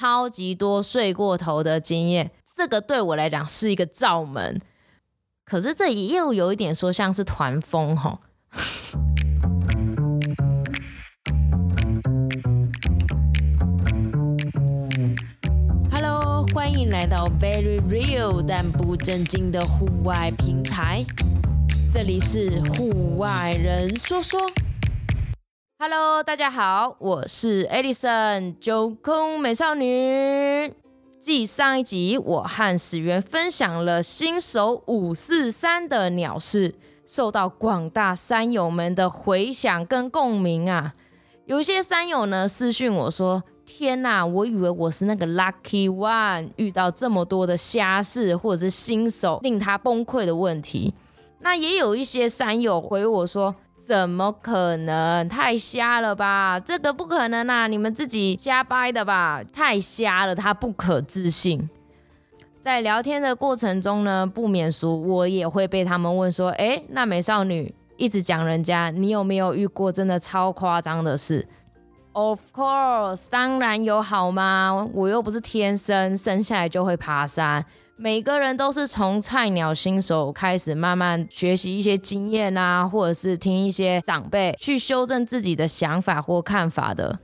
超级多睡过头的经验，这个对我来讲是一个罩门。可是这又有一点说像是团风吼。Hello，欢迎来到 Very Real 但不正经的户外平台，这里是户外人说说。Hello，大家好，我是 Edison 九空美少女。继上一集，我和始源分享了新手五四三的鸟事，受到广大山友们的回响跟共鸣啊。有一些山友呢私讯我说：“天哪，我以为我是那个 lucky one，遇到这么多的瞎事或者是新手令他崩溃的问题。”那也有一些山友回我说。怎么可能？太瞎了吧！这个不可能啊！你们自己瞎掰的吧？太瞎了，他不可置信。在聊天的过程中呢，不免俗，我也会被他们问说：“诶，那美少女一直讲人家，你有没有遇过真的超夸张的事？”Of course，当然有，好吗？我又不是天生生下来就会爬山。每个人都是从菜鸟新手开始，慢慢学习一些经验啊，或者是听一些长辈去修正自己的想法或看法的。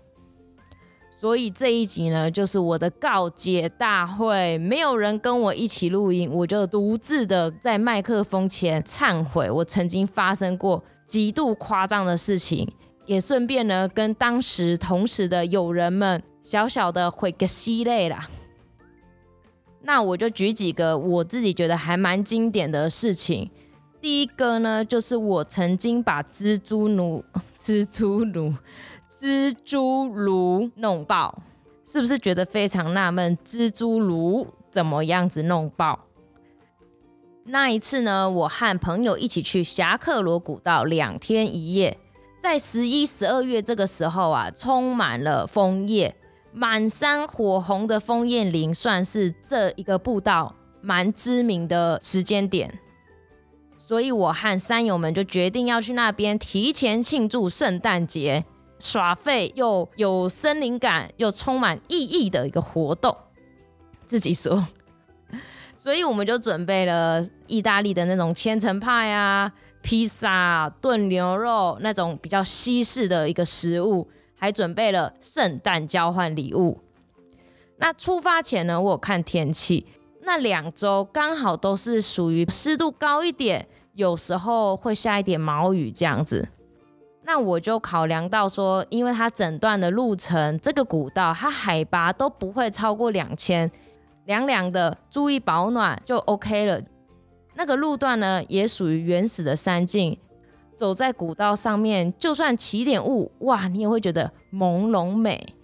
所以这一集呢，就是我的告解大会，没有人跟我一起录音，我就独自的在麦克风前忏悔，我曾经发生过极度夸张的事情，也顺便呢跟当时同时的友人们小小的悔个系列啦。那我就举几个我自己觉得还蛮经典的事情。第一个呢，就是我曾经把蜘蛛炉、蜘蛛炉、蜘蛛炉弄爆，是不是觉得非常纳闷？蜘蛛炉怎么样子弄爆？那一次呢，我和朋友一起去侠客罗古道两天一夜，在十一、十二月这个时候啊，充满了枫叶。满山火红的枫叶林算是这一个步道蛮知名的时间点，所以我和山友们就决定要去那边提前庆祝圣诞节，耍废又有森林感又充满意义的一个活动。自己说，所以我们就准备了意大利的那种千层派啊、披萨、炖牛肉那种比较西式的一个食物。还准备了圣诞交换礼物。那出发前呢，我看天气，那两周刚好都是属于湿度高一点，有时候会下一点毛雨这样子。那我就考量到说，因为它整段的路程，这个古道它海拔都不会超过两千，凉凉的，注意保暖就 OK 了。那个路段呢，也属于原始的山径。走在古道上面，就算起点雾，哇，你也会觉得朦胧美。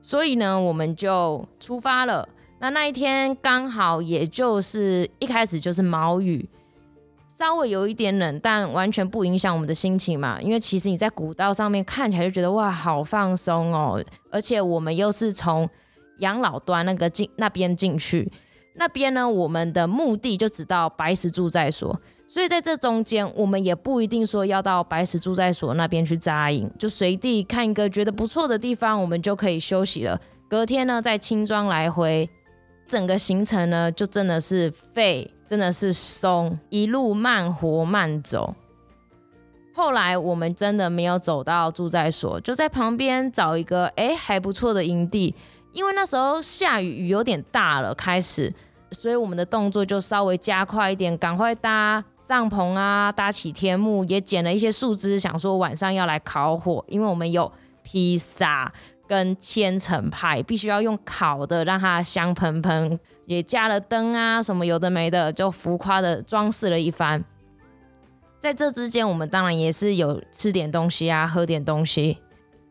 所以呢，我们就出发了。那那一天刚好也就是一开始就是毛雨，稍微有一点冷，但完全不影响我们的心情嘛。因为其实你在古道上面看起来就觉得哇，好放松哦。而且我们又是从养老端那个进那边进去，那边呢，我们的目的就只到白石柱再说。所以在这中间，我们也不一定说要到白石住在所那边去扎营，就随地看一个觉得不错的地方，我们就可以休息了。隔天呢，再轻装来回，整个行程呢就真的是废，真的是松，一路慢活慢走。后来我们真的没有走到住在所，就在旁边找一个诶还不错的营地，因为那时候下雨，雨有点大了，开始，所以我们的动作就稍微加快一点，赶快搭。帐篷啊，搭起天幕，也捡了一些树枝，想说晚上要来烤火，因为我们有披萨跟千层派，必须要用烤的，让它香喷喷。也加了灯啊，什么有的没的，就浮夸的装饰了一番。在这之间，我们当然也是有吃点东西啊，喝点东西。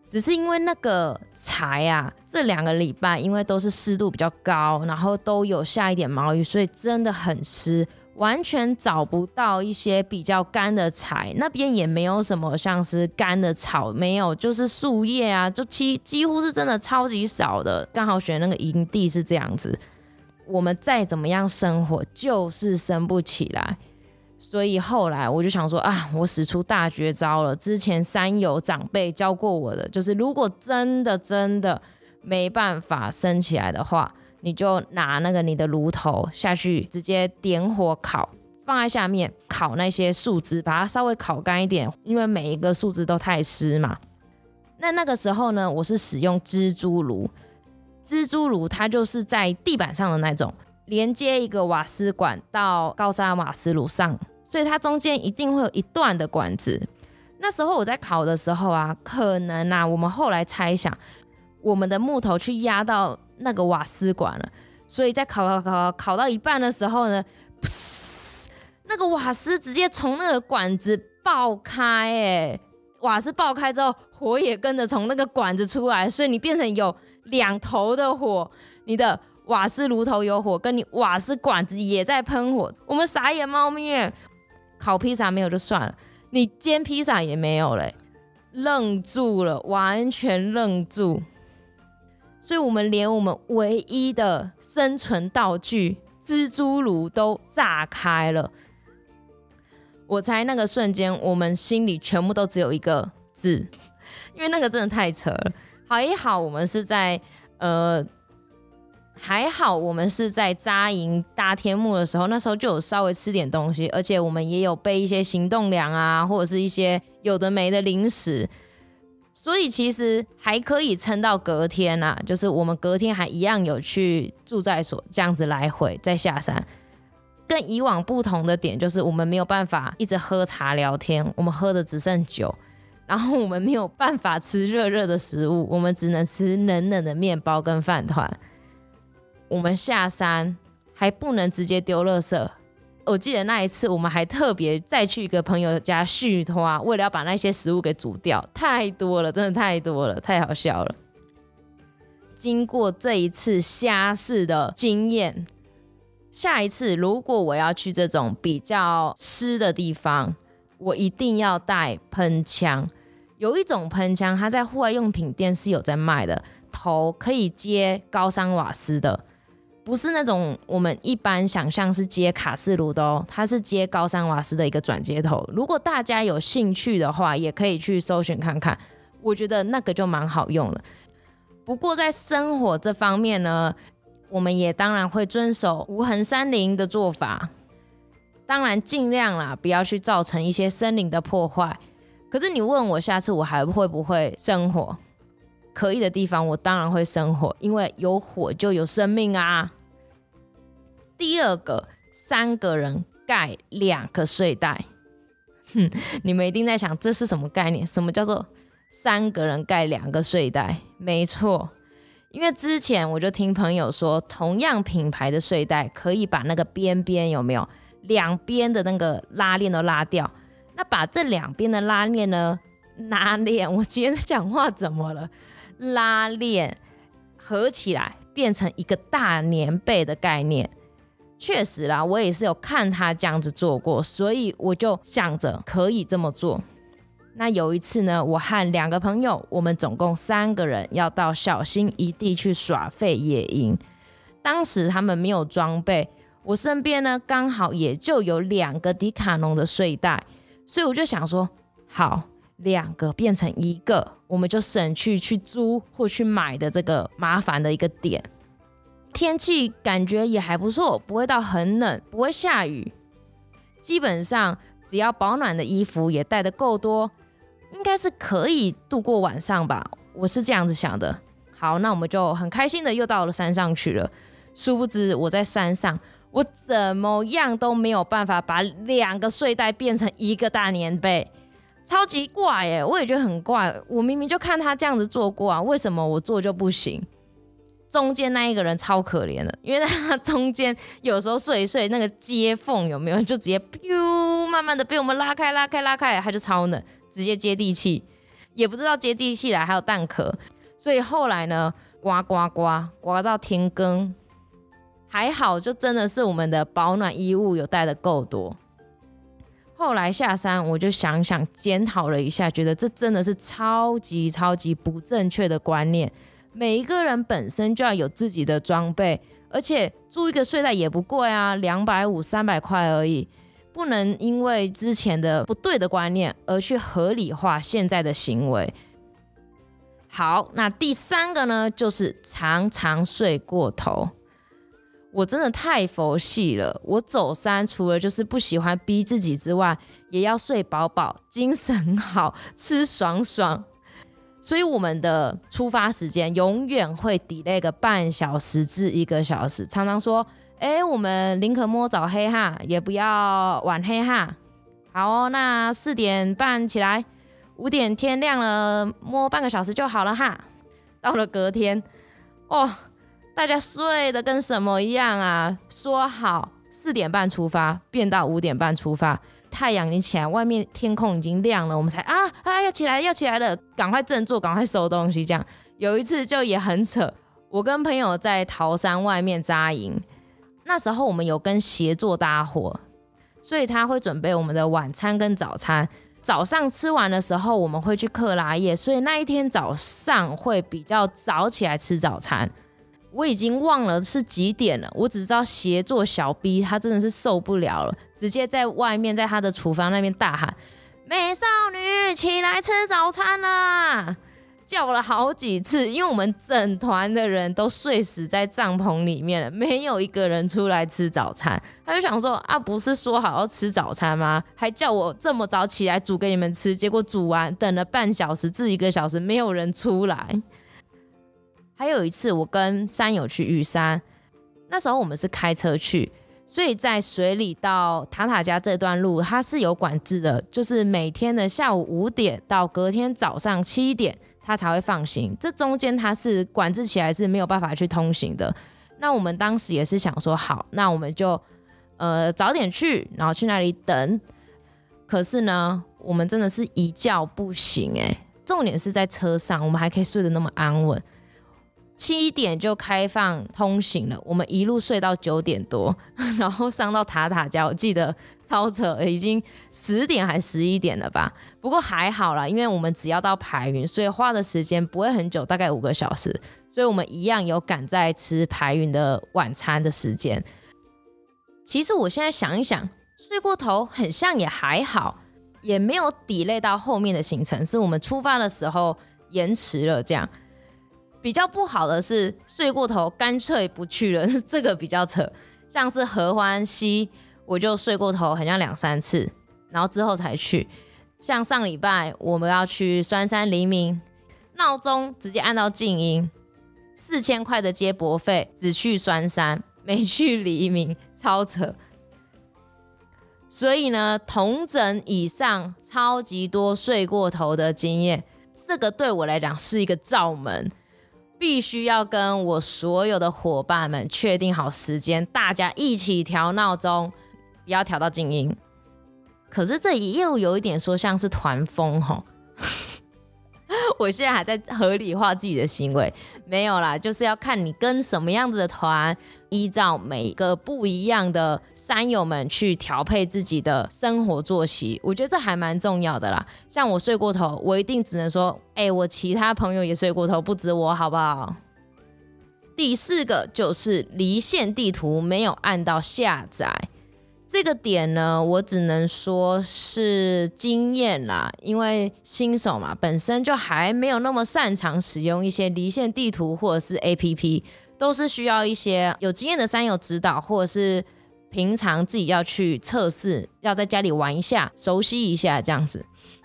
只是因为那个柴啊，这两个礼拜因为都是湿度比较高，然后都有下一点毛雨，所以真的很湿。完全找不到一些比较干的柴，那边也没有什么像是干的草，没有，就是树叶啊，就几几乎是真的超级少的。刚好选那个营地是这样子，我们再怎么样生火就是生不起来，所以后来我就想说啊，我使出大绝招了。之前山友长辈教过我的，就是如果真的真的没办法升起来的话，你就拿那个你的炉头下去，直接点火烤，放在下面烤那些树枝，把它稍微烤干一点，因为每一个树枝都太湿嘛。那那个时候呢，我是使用蜘蛛炉，蜘蛛炉它就是在地板上的那种，连接一个瓦斯管到高山瓦斯炉上，所以它中间一定会有一段的管子。那时候我在烤的时候啊，可能啊，我们后来猜想，我们的木头去压到那个瓦斯管了，所以在烤烤烤烤到一半的时候呢，那个瓦斯直接从那个管子爆开，哎，瓦斯爆开之后，火也跟着从那个管子出来，所以你变成有两头的火，你的瓦斯炉头有火，跟你瓦斯管子也在喷火，我们傻眼猫咪，烤披萨没有就算了。你煎披萨也没有嘞，愣住了，完全愣住。所以，我们连我们唯一的生存道具蜘蛛炉都炸开了。我猜那个瞬间，我们心里全部都只有一个字，因为那个真的太扯了。还好，我们是在呃。还好，我们是在扎营搭天幕的时候，那时候就有稍微吃点东西，而且我们也有备一些行动粮啊，或者是一些有的没的零食，所以其实还可以撑到隔天啊。就是我们隔天还一样有去住在所，这样子来回再下山。跟以往不同的点就是，我们没有办法一直喝茶聊天，我们喝的只剩酒，然后我们没有办法吃热热的食物，我们只能吃冷冷的面包跟饭团。我们下山还不能直接丢垃圾。我记得那一次，我们还特别再去一个朋友家续花，为了要把那些食物给煮掉，太多了，真的太多了，太好笑了。经过这一次虾式的经验，下一次如果我要去这种比较湿的地方，我一定要带喷枪。有一种喷枪，它在户外用品店是有在卖的，头可以接高山瓦斯的。不是那种我们一般想象是接卡式炉的哦，它是接高山瓦斯的一个转接头。如果大家有兴趣的话，也可以去搜寻看看。我觉得那个就蛮好用的。不过在生火这方面呢，我们也当然会遵守无痕山林的做法，当然尽量啦，不要去造成一些森林的破坏。可是你问我下次我还会不会生火？可以的地方，我当然会生火，因为有火就有生命啊。第二个，三个人盖两个睡袋，哼，你们一定在想这是什么概念？什么叫做三个人盖两个睡袋？没错，因为之前我就听朋友说，同样品牌的睡袋可以把那个边边有没有两边的那个拉链都拉掉，那把这两边的拉链呢，拉链，我今天讲话怎么了？拉链合起来变成一个大棉被的概念，确实啦，我也是有看他这样子做过，所以我就想着可以这么做。那有一次呢，我和两个朋友，我们总共三个人要到小心一地去耍废野营，当时他们没有装备，我身边呢刚好也就有两个迪卡侬的睡袋，所以我就想说，好。两个变成一个，我们就省去去租或去买的这个麻烦的一个点。天气感觉也还不错，不会到很冷，不会下雨。基本上只要保暖的衣服也带得够多，应该是可以度过晚上吧。我是这样子想的。好，那我们就很开心的又到了山上去了。殊不知我在山上，我怎么样都没有办法把两个睡袋变成一个大棉被。超级怪耶，我也觉得很怪。我明明就看他这样子做过啊，为什么我做就不行？中间那一个人超可怜的，因为他中间有时候睡一睡，那个接缝有没有就直接 咻，慢慢的被我们拉开、拉开、拉开，他就超冷，直接接地气，也不知道接地气来，还有蛋壳。所以后来呢，刮刮刮刮到天更，还好，就真的是我们的保暖衣物有带的够多。后来下山，我就想想检讨了一下，觉得这真的是超级超级不正确的观念。每一个人本身就要有自己的装备，而且租一个睡袋也不贵啊，两百五、三百块而已。不能因为之前的不对的观念而去合理化现在的行为。好，那第三个呢，就是常常睡过头。我真的太佛系了，我走山除了就是不喜欢逼自己之外，也要睡饱饱，精神好，吃爽爽。所以我们的出发时间永远会 delay 个半小时至一个小时，常常说，哎，我们宁可摸早黑哈，也不要晚黑哈。好哦，那四点半起来，五点天亮了，摸半个小时就好了哈。到了隔天，哦，大家睡得跟什么一样啊？说好四点半出发，变到五点半出发。太阳已经起来，外面天空已经亮了，我们才啊啊要起来要起来了，赶快振作，赶快收东西。这样有一次就也很扯，我跟朋友在桃山外面扎营，那时候我们有跟协作搭伙，所以他会准备我们的晚餐跟早餐。早上吃完的时候，我们会去克拉叶，所以那一天早上会比较早起来吃早餐。我已经忘了是几点了，我只知道协作小 B 他真的是受不了了，直接在外面在他的厨房那边大喊：“美少女起来吃早餐啦！”叫了好几次，因为我们整团的人都睡死在帐篷里面了，没有一个人出来吃早餐。他就想说：“啊，不是说好要吃早餐吗？还叫我这么早起来煮给你们吃，结果煮完等了半小时至一个小时，没有人出来。”还有一次，我跟山友去玉山，那时候我们是开车去，所以在水里到塔塔加这段路，它是有管制的，就是每天的下午五点到隔天早上七点，它才会放行。这中间它是管制起来是没有办法去通行的。那我们当时也是想说，好，那我们就呃早点去，然后去那里等。可是呢，我们真的是一觉不醒诶，重点是在车上，我们还可以睡得那么安稳。七点就开放通行了，我们一路睡到九点多，然后上到塔塔加，我记得超扯，已经十点还十一点了吧？不过还好啦，因为我们只要到排云，所以花的时间不会很久，大概五个小时，所以我们一样有赶在吃排云的晚餐的时间。其实我现在想一想，睡过头很像也还好，也没有抵累到后面的行程，是我们出发的时候延迟了这样。比较不好的是睡过头，干脆不去了，这个比较扯。像是合欢溪，我就睡过头，好像两三次，然后之后才去。像上礼拜我们要去酸山黎明，闹钟直接按到静音，四千块的接驳费，只去酸山，没去黎明，超扯。所以呢，同整以上超级多睡过头的经验，这个对我来讲是一个罩门。必须要跟我所有的伙伴们确定好时间，大家一起调闹钟，不要调到静音。可是这也又有一点说像是团风吼。我现在还在合理化自己的行为，没有啦，就是要看你跟什么样子的团，依照每个不一样的山友们去调配自己的生活作息，我觉得这还蛮重要的啦。像我睡过头，我一定只能说，哎、我其他朋友也睡过头，不止我，好不好？第四个就是离线地图没有按到下载。这个点呢，我只能说是经验啦，因为新手嘛，本身就还没有那么擅长使用一些离线地图或者是 APP，都是需要一些有经验的山友指导，或者是平常自己要去测试，要在家里玩一下，熟悉一下这样子。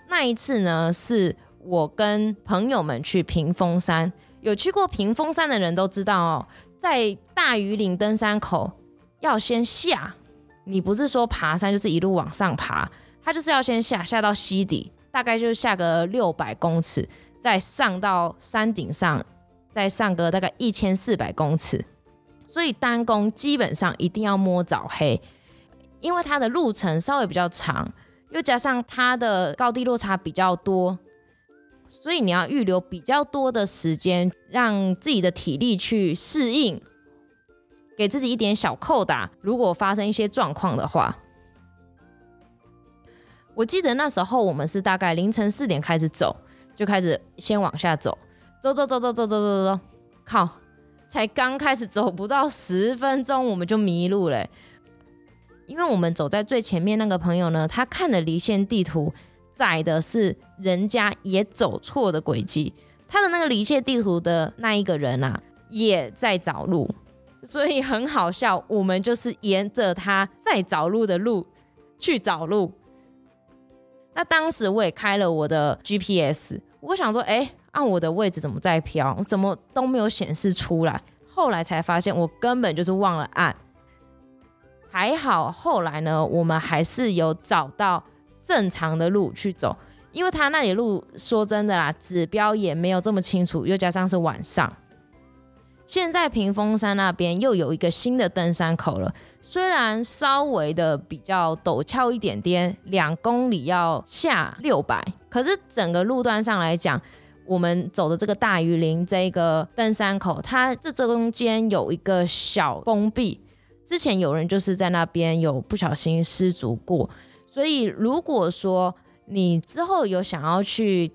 那一次呢，是我跟朋友们去屏风山，有去过屏风山的人都知道哦，在大禹岭登山口要先下。你不是说爬山就是一路往上爬，它就是要先下下到溪底，大概就是下个六百公尺，再上到山顶上，再上个大概一千四百公尺。所以单攻基本上一定要摸早黑，因为它的路程稍微比较长，又加上它的高低落差比较多，所以你要预留比较多的时间，让自己的体力去适应。给自己一点小扣打，如果发生一些状况的话，我记得那时候我们是大概凌晨四点开始走，就开始先往下走，走走走走走走走走，靠，才刚开始走不到十分钟，我们就迷路了。因为我们走在最前面那个朋友呢，他看的离线地图载的是人家也走错的轨迹，他的那个离线地图的那一个人啊，也在找路，所以很好笑。我们就是沿着他在找路的路去找路。那当时我也开了我的 GPS，我想说，哎，按我的位置怎么在飘？怎么都没有显示出来？后来才发现，我根本就是忘了按。还好，后来呢，我们还是有找到正常的路去走，因为他那里路说真的啦，指标也没有这么清楚，又加上是晚上。现在屏风山那边又有一个新的登山口了，虽然稍微的比较陡峭一点点，两公里要下六百，可是整个路段上来讲，我们走的这个大鱼林这个登山口，它这中间有一个小封闭。之前有人就是在那边有不小心失足过，所以如果说你之后有想要去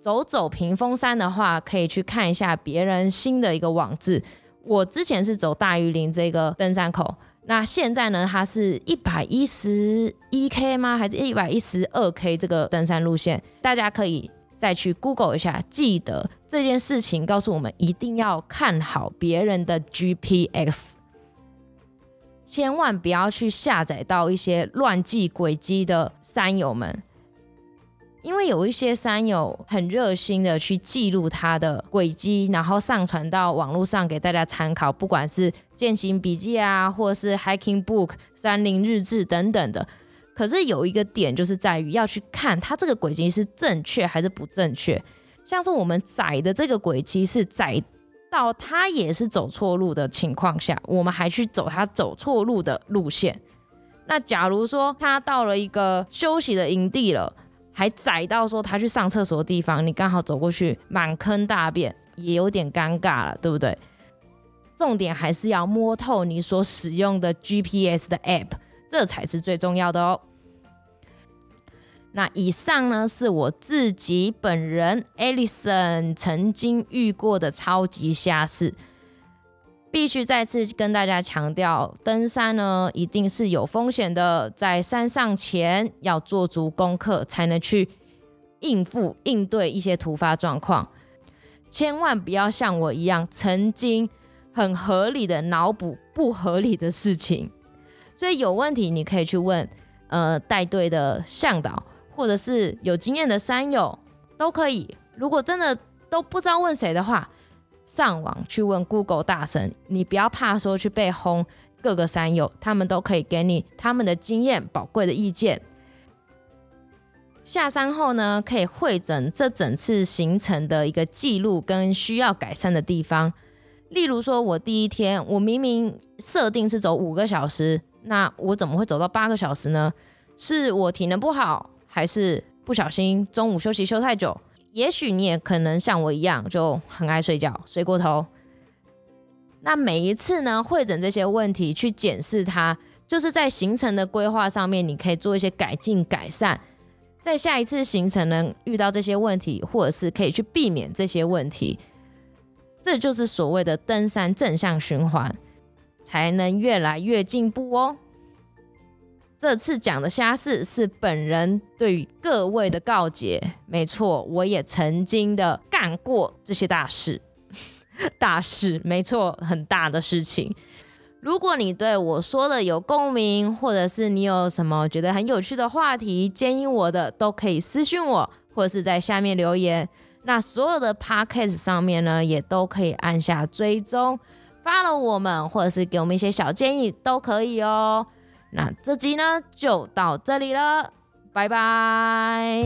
走走屏风山的话，可以去看一下别人新的一个网志。我之前是走大鱼林这个登山口，那现在呢，它是一百一十一 K 吗？还是一百一十二 K 这个登山路线？大家可以再去 Google 一下。记得这件事情告诉我们，一定要看好别人的 GPX。千万不要去下载到一些乱记轨迹的山友们，因为有一些山友很热心的去记录他的轨迹，然后上传到网络上给大家参考，不管是践行笔记啊，或是 hiking book 山林日志等等的。可是有一个点就是在于要去看他这个轨迹是正确还是不正确，像是我们载的这个轨迹是载。到他也是走错路的情况下，我们还去走他走错路的路线。那假如说他到了一个休息的营地了，还窄到说他去上厕所的地方，你刚好走过去，满坑大便，也有点尴尬了，对不对？重点还是要摸透你所使用的 GPS 的 App，这才是最重要的哦。那以上呢，是我自己本人 Alison 曾经遇过的超级瞎事，必须再次跟大家强调，登山呢一定是有风险的，在山上前要做足功课，才能去应付应对一些突发状况，千万不要像我一样，曾经很合理的脑补不合理的事情，所以有问题你可以去问呃带队的向导。或者是有经验的山友都可以。如果真的都不知道问谁的话，上网去问 Google 大神。你不要怕说去被轰，各个山友他们都可以给你他们的经验、宝贵的意见。下山后呢，可以会诊这整次行程的一个记录跟需要改善的地方。例如说，我第一天我明明设定是走五个小时，那我怎么会走到八个小时呢？是我体能不好？还是不小心中午休息休太久，也许你也可能像我一样就很爱睡觉，睡过头。那每一次呢，会诊这些问题去检视它，就是在行程的规划上面，你可以做一些改进改善，在下一次行程能遇到这些问题，或者是可以去避免这些问题，这就是所谓的登山正向循环，才能越来越进步哦。这次讲的瞎事是本人对于各位的告解，没错，我也曾经的干过这些大事，大事，没错，很大的事情。如果你对我说的有共鸣，或者是你有什么觉得很有趣的话题建议我的，都可以私信我，或者是在下面留言。那所有的 podcast 上面呢，也都可以按下追踪发了我们，或者是给我们一些小建议，都可以哦。那这集呢，就到这里了，拜拜。